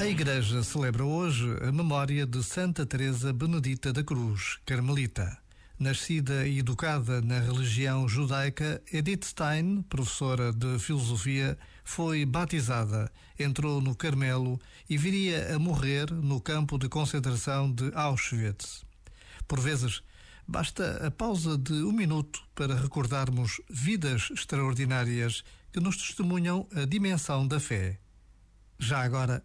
A Igreja celebra hoje a memória de Santa Teresa Benedita da Cruz, carmelita. Nascida e educada na religião judaica, Edith Stein, professora de filosofia, foi batizada, entrou no Carmelo e viria a morrer no campo de concentração de Auschwitz. Por vezes, basta a pausa de um minuto para recordarmos vidas extraordinárias que nos testemunham a dimensão da fé. Já agora,